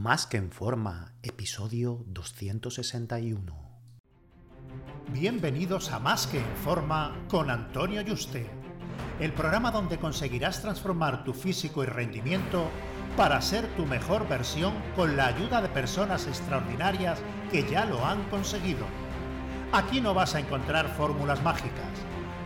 Más que en forma, episodio 261. Bienvenidos a Más que en forma con Antonio Yuste, el programa donde conseguirás transformar tu físico y rendimiento para ser tu mejor versión con la ayuda de personas extraordinarias que ya lo han conseguido. Aquí no vas a encontrar fórmulas mágicas,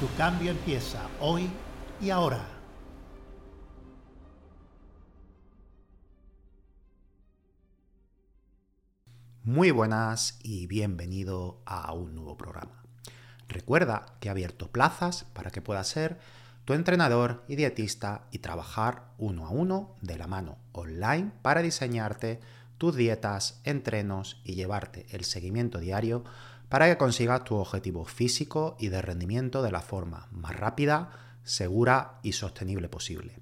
Tu cambio empieza hoy y ahora. Muy buenas y bienvenido a un nuevo programa. Recuerda que he abierto plazas para que puedas ser tu entrenador y dietista y trabajar uno a uno de la mano online para diseñarte tus dietas, entrenos y llevarte el seguimiento diario para que consigas tu objetivo físico y de rendimiento de la forma más rápida, segura y sostenible posible.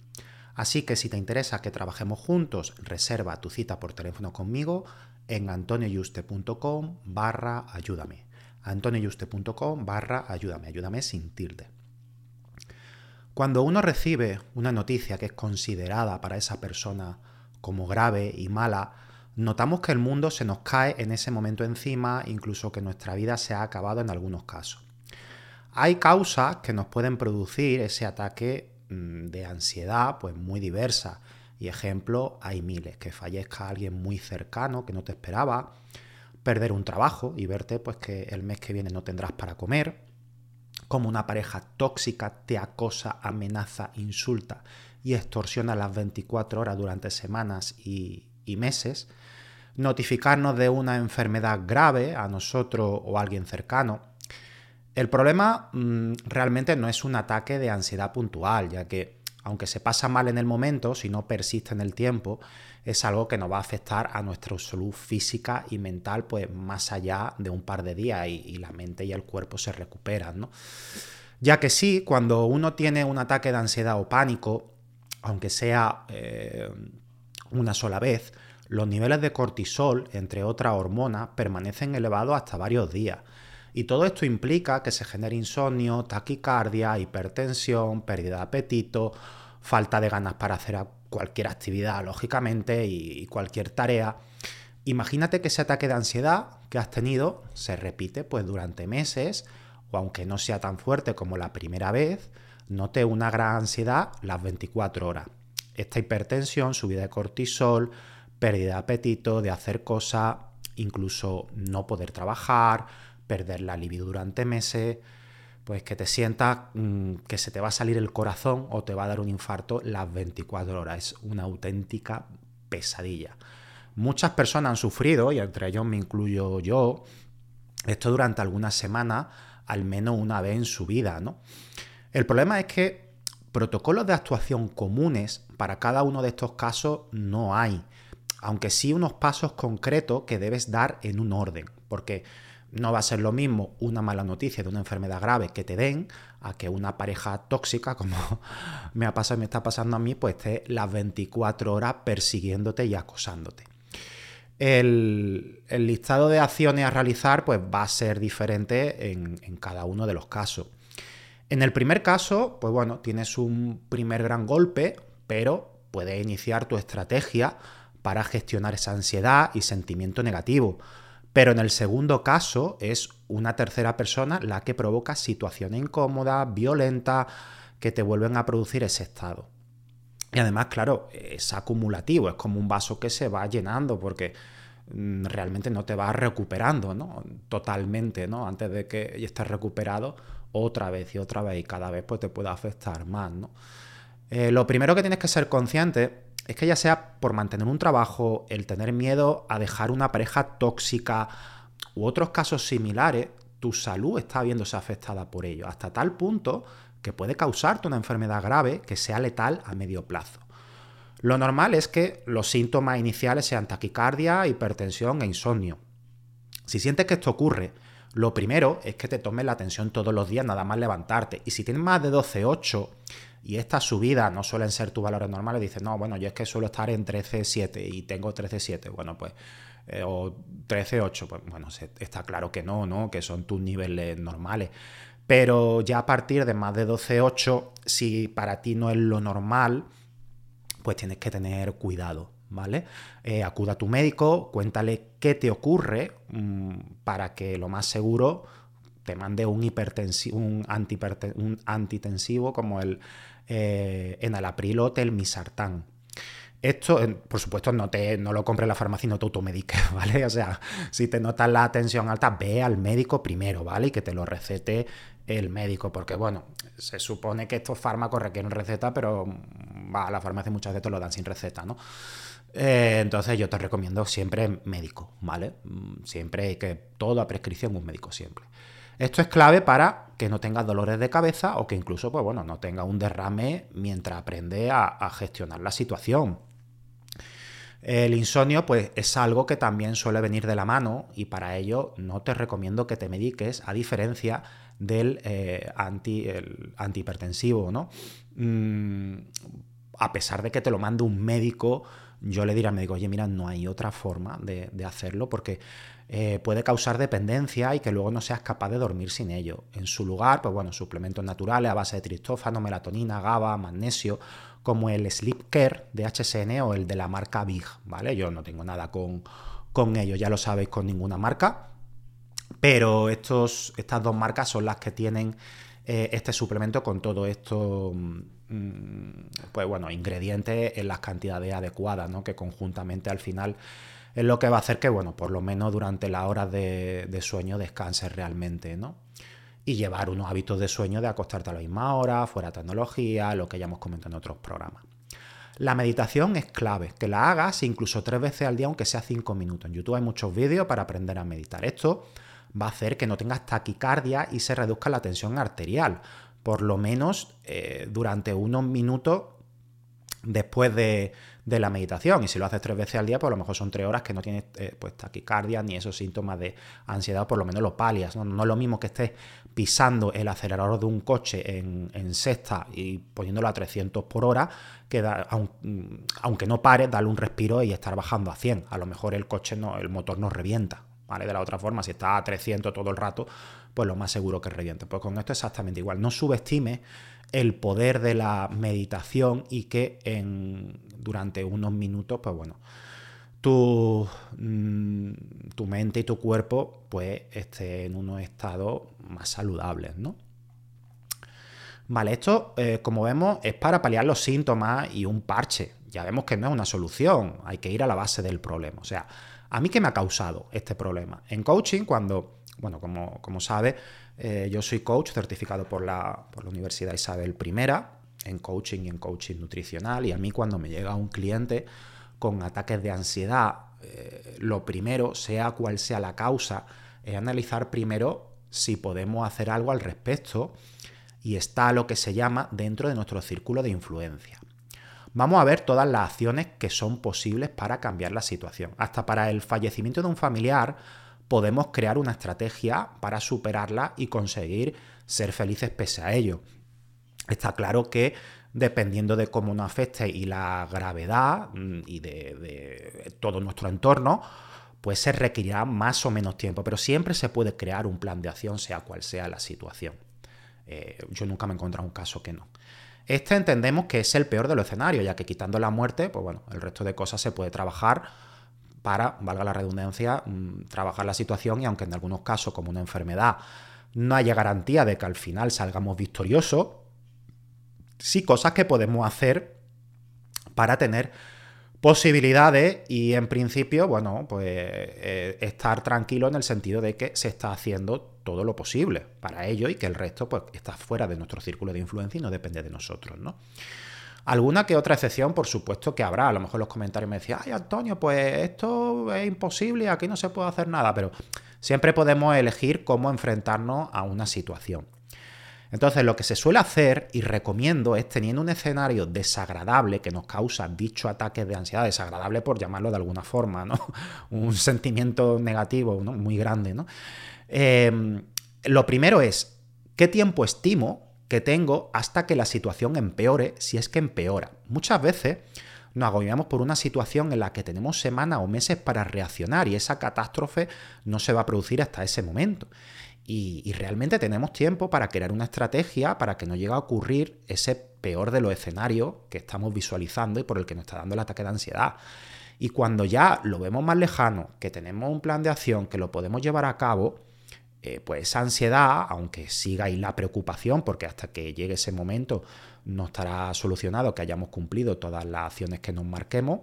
Así que si te interesa que trabajemos juntos, reserva tu cita por teléfono conmigo en antonioyuste.com barra ayúdame. antonioyuste.com barra ayúdame, ayúdame sin tilde. Cuando uno recibe una noticia que es considerada para esa persona como grave y mala, notamos que el mundo se nos cae en ese momento encima, incluso que nuestra vida se ha acabado en algunos casos. Hay causas que nos pueden producir ese ataque mm, de ansiedad, pues muy diversas. Y ejemplo, hay miles, que fallezca alguien muy cercano que no te esperaba, perder un trabajo y verte pues que el mes que viene no tendrás para comer, como una pareja tóxica te acosa, amenaza, insulta y extorsiona las 24 horas durante semanas y, y meses, notificarnos de una enfermedad grave a nosotros o a alguien cercano. El problema mmm, realmente no es un ataque de ansiedad puntual, ya que aunque se pasa mal en el momento, si no persiste en el tiempo, es algo que nos va a afectar a nuestra salud física y mental, pues más allá de un par de días y, y la mente y el cuerpo se recuperan, ¿no? Ya que sí, cuando uno tiene un ataque de ansiedad o pánico, aunque sea eh, una sola vez, los niveles de cortisol, entre otras hormonas, permanecen elevados hasta varios días. Y todo esto implica que se genere insomnio, taquicardia, hipertensión, pérdida de apetito, falta de ganas para hacer cualquier actividad, lógicamente, y cualquier tarea. Imagínate que ese ataque de ansiedad que has tenido se repite pues durante meses, o aunque no sea tan fuerte como la primera vez, note una gran ansiedad las 24 horas. Esta hipertensión, subida de cortisol, pérdida de apetito, de hacer cosas, incluso no poder trabajar, perder la libido durante meses, pues que te sientas mmm, que se te va a salir el corazón o te va a dar un infarto las 24 horas. Es una auténtica pesadilla. Muchas personas han sufrido, y entre ellos me incluyo yo, esto durante algunas semanas, al menos una vez en su vida, ¿no? El problema es que protocolos de actuación comunes para cada uno de estos casos no hay, aunque sí unos pasos concretos que debes dar en un orden, porque no va a ser lo mismo una mala noticia de una enfermedad grave que te den a que una pareja tóxica, como me ha pasado me está pasando a mí, pues esté las 24 horas persiguiéndote y acosándote. El, listado de acciones a realizar pues va a ser diferente en, en cada uno de los casos. En el primer caso, pues bueno, tienes un primer gran golpe, pero puedes iniciar tu estrategia para gestionar esa ansiedad y sentimiento negativo. Pero en el segundo caso es una tercera persona la que provoca situaciones incómodas, violentas, que te vuelven a producir ese estado. Y además, claro, es acumulativo, es como un vaso que se va llenando porque mm, realmente no te vas recuperando, ¿no? Totalmente, ¿no? Antes de que estés recuperado otra vez y otra vez y cada vez pues te puede afectar más, ¿no? Eh, lo primero que tienes que ser consciente es que ya sea por mantener un trabajo, el tener miedo a dejar una pareja tóxica u otros casos similares, tu salud está viéndose afectada por ello, hasta tal punto que puede causarte una enfermedad grave que sea letal a medio plazo. Lo normal es que los síntomas iniciales sean taquicardia, hipertensión e insomnio. Si sientes que esto ocurre, lo primero es que te tomes la tensión todos los días, nada más levantarte. Y si tienes más de 12,8 y estas subidas no suelen ser tus valores normales, dices, no, bueno, yo es que suelo estar en 13,7 y tengo 13,7. Bueno, pues eh, o 13,8, pues bueno, está claro que no, ¿no? Que son tus niveles normales. Pero ya a partir de más de 12,8, si para ti no es lo normal, pues tienes que tener cuidado, ¿vale? Eh, acuda a tu médico, cuéntale qué te ocurre mm, para que lo más seguro te mande un, hipertensivo, un, un antitensivo como el eh, enalapril o el misartán. Esto, por supuesto, no, te, no lo compres en la farmacia y no te automediques, ¿vale? O sea, si te notas la tensión alta, ve al médico primero, ¿vale? Y que te lo recete el médico, porque bueno, se supone que estos fármacos requieren receta, pero va a la farmacia muchas veces te lo dan sin receta, ¿no? Eh, entonces yo te recomiendo siempre médico, ¿vale? Mm, siempre que toda prescripción un médico siempre. Esto es clave para que no tengas dolores de cabeza o que incluso, pues bueno, no tengas un derrame mientras aprende a, gestionar la situación. El insomnio, pues es algo que también suele venir de la mano y para ello no te recomiendo que te mediques, a diferencia del eh, anti, antihipertensivo, ¿no? Mm, a pesar de que te lo mande un médico, yo le diré al médico, oye, mira, no hay otra forma de, hacerlo porque eh, puede causar dependencia y que luego no seas capaz de dormir sin ello. En su lugar, pues bueno, suplementos naturales a base de tristófano, melatonina, GABA, magnesio, como el Sleep Care de HSN o el de la marca Big, ¿vale? Yo no tengo nada con, con ellos, ya lo sabéis, con ninguna marca, pero estos, estas dos marcas son las que tienen eh, este suplemento con todo esto mm, pues bueno, ingredientes en las cantidades adecuadas, ¿no? Que conjuntamente al final es lo que va a hacer que, bueno, por lo menos durante las horas de, sueño descanses realmente, ¿no? Y llevar unos hábitos de sueño de acostarte a la misma hora, fuera tecnología, lo que ya hemos comentado en otros programas. La meditación es clave, que la hagas incluso tres veces al día, aunque sea cinco minutos. En YouTube hay muchos vídeos para aprender a meditar. Esto va a hacer que no tengas taquicardia y se reduzca la tensión arterial por lo menos eh, durante unos minutos después de, la meditación. Y si lo haces tres veces al día, pues a lo mejor son tres horas que no tienes eh, pues, taquicardia ni esos síntomas de ansiedad, por lo menos lo palias. ¿no? es lo mismo que estés pisando el acelerador de un coche en, sexta y poniéndolo a 300 por hora, que aunque no pare, darle un respiro y estar bajando a 100. A lo mejor el coche no, el motor no revienta. ¿Vale? De la otra forma, si está a 300 todo el rato, pues lo más seguro que reviente. Pues con esto exactamente igual. No subestime el poder de la meditación y que en, durante unos minutos, pues bueno, tu, mm, tu mente y tu cuerpo pues esté en unos estados más saludables, ¿no? Vale, esto, eh, como vemos, es para paliar los síntomas y un parche. Ya vemos que no es una solución, hay que ir a la base del problema. O sea, ¿a mí qué me ha causado este problema? En coaching, cuando bueno, como, como sabe, eh, yo soy coach certificado por la, por la Universidad Isabel I en coaching y en coaching nutricional. Y a mí cuando me llega un cliente con ataques de ansiedad, eh, lo primero, sea cual sea la causa, es analizar primero si podemos hacer algo al respecto y está lo que se llama dentro de nuestro círculo de influencia. Vamos a ver todas las acciones que son posibles para cambiar la situación. Hasta para el fallecimiento de un familiar, podemos crear una estrategia para superarla y conseguir ser felices pese a ello. Está claro que dependiendo de cómo nos afecte y la gravedad mm, y de, todo nuestro entorno, pues se requerirá más o menos tiempo, pero siempre se puede crear un plan de acción, sea cual sea la situación. Eh, yo nunca me he encontrado un caso que no. Este entendemos que es el peor de los escenarios, ya que quitando la muerte, pues bueno, el resto de cosas se puede trabajar para, valga la redundancia, mm, trabajar la situación y aunque en algunos casos, como una enfermedad, no haya garantía de que al final salgamos victoriosos, sí cosas que podemos hacer para tener posibilidades y en principio, bueno, pues eh, estar tranquilo en el sentido de que se está haciendo todo lo posible para ello y que el resto pues está fuera de nuestro círculo de influencia y no depende de nosotros, ¿no? Alguna que otra excepción, por supuesto que habrá. A lo mejor los comentarios me decían, ay Antonio, pues esto es imposible, aquí no se puede hacer nada, pero siempre podemos elegir cómo enfrentarnos a una situación. Entonces, lo que se suele hacer y recomiendo es teniendo un escenario desagradable que nos causa dicho ataque de ansiedad, desagradable por llamarlo de alguna forma, ¿no? Un sentimiento negativo muy grande, ¿no? Em, lo primero es, ¿qué tiempo estimo que tengo hasta que la situación empeore si es que empeora? Muchas veces nos agobiamos por una situación en la que tenemos semanas o meses para reaccionar y esa catástrofe no se va a producir hasta ese momento. Y, realmente tenemos tiempo para crear una estrategia para que no llegue a ocurrir ese peor de los escenarios que estamos visualizando y por el que nos está dando el ataque de ansiedad. Y cuando ya lo vemos más lejano, que tenemos un plan de acción, que lo podemos llevar a cabo, eh, pues esa ansiedad, aunque siga ahí la preocupación, porque hasta que llegue ese momento no estará solucionado que hayamos cumplido todas las acciones que nos marquemos,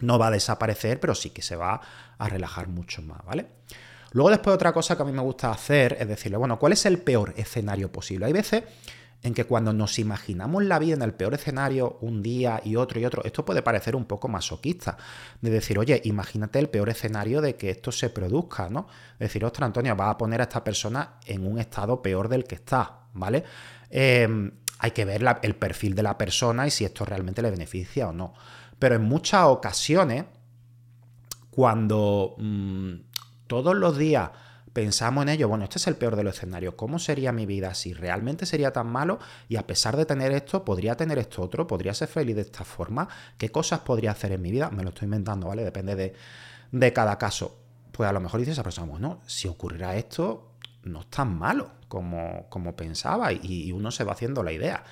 no va a desaparecer, pero sí que se va a relajar mucho más, ¿vale? Luego después otra cosa que a mí me gusta hacer es decirle, bueno, ¿cuál es el peor escenario posible? Hay veces en que cuando nos imaginamos la vida en el peor escenario un día y otro y otro, esto puede parecer un poco masoquista, de decir, oye, imagínate el peor escenario de que esto se produzca, ¿no? decir, ostras, Antonio, va a poner a esta persona en un estado peor del que está, ¿vale? Em, hay que ver el perfil de la persona y si esto realmente le beneficia o no. Pero en muchas ocasiones, cuando mm, todos los días pensamos en ello, bueno, este es el peor de los escenarios, ¿cómo sería mi vida si realmente sería tan malo y a pesar de tener esto, podría tener esto otro, podría ser feliz de esta forma? ¿Qué cosas podría hacer en mi vida? Me lo estoy inventando, ¿vale? Depende de, cada caso. Pues a lo mejor dice esa persona, bueno, si ocurrirá esto, no es tan malo como, como pensaba y, uno se va haciendo la idea.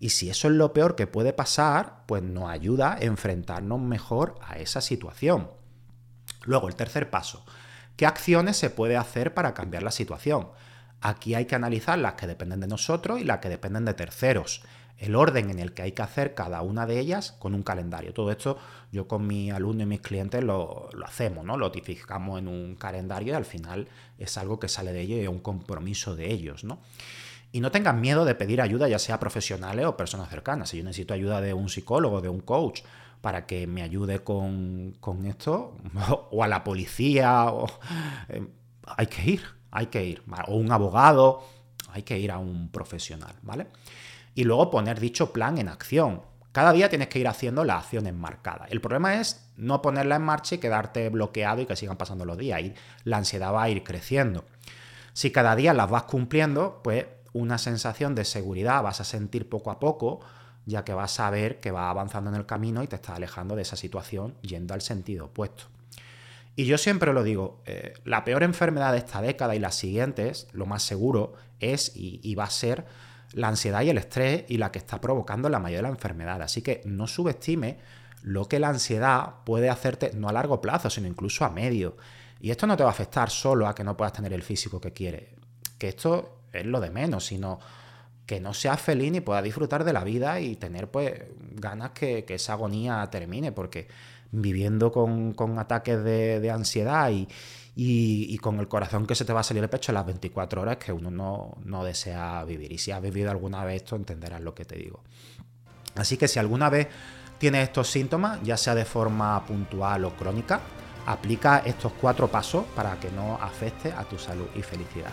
Y si eso es lo peor que puede pasar, pues nos ayuda a enfrentarnos mejor a esa situación. Luego, el tercer paso, ¿Qué acciones se puede hacer para cambiar la situación? Aquí hay que analizar las que dependen de nosotros y las que dependen de terceros. El orden en el que hay que hacer cada una de ellas con un calendario. Todo esto yo con mis alumnos y mis clientes lo, hacemos, ¿no? Lo tipificamos en un calendario y al final es algo que sale de ellos y es un compromiso de ellos, ¿no? Y no tengan miedo de pedir ayuda, ya sea profesionales o personas cercanas. Si yo necesito ayuda de un psicólogo, de un coach, para que me ayude con, esto, o a la policía, o, eh, hay que ir, hay que ir, o un abogado, hay que ir a un profesional, ¿vale? Y luego poner dicho plan en acción. Cada día tienes que ir haciendo las acciones marcadas. El problema es no ponerla en marcha y quedarte bloqueado y que sigan pasando los días. Y la ansiedad va a ir creciendo. Si cada día las vas cumpliendo, pues una sensación de seguridad vas a sentir poco a poco, ya que vas a ver que va avanzando en el camino y te estás alejando de esa situación yendo al sentido opuesto. Y yo siempre lo digo, eh, la peor enfermedad de esta década y las siguientes, lo más seguro, es y, va a ser la ansiedad y el estrés y la que está provocando la mayoría de la enfermedad. Así que no subestime lo que la ansiedad puede hacerte, no a largo plazo, sino incluso a medio. Y esto no te va a afectar solo a que no puedas tener el físico que quieres, que esto es lo de menos, sino que no sea feliz y pueda disfrutar de la vida y tener pues ganas que, esa agonía termine, porque viviendo con, ataques de, ansiedad y, con el corazón que se te va a salir el pecho a las 24 horas que uno no, no desea vivir. Y si has vivido alguna vez esto, entenderás lo que te digo. Así que si alguna vez tienes estos síntomas, ya sea de forma puntual o crónica, aplica estos cuatro pasos para que no afecte a tu salud y felicidad.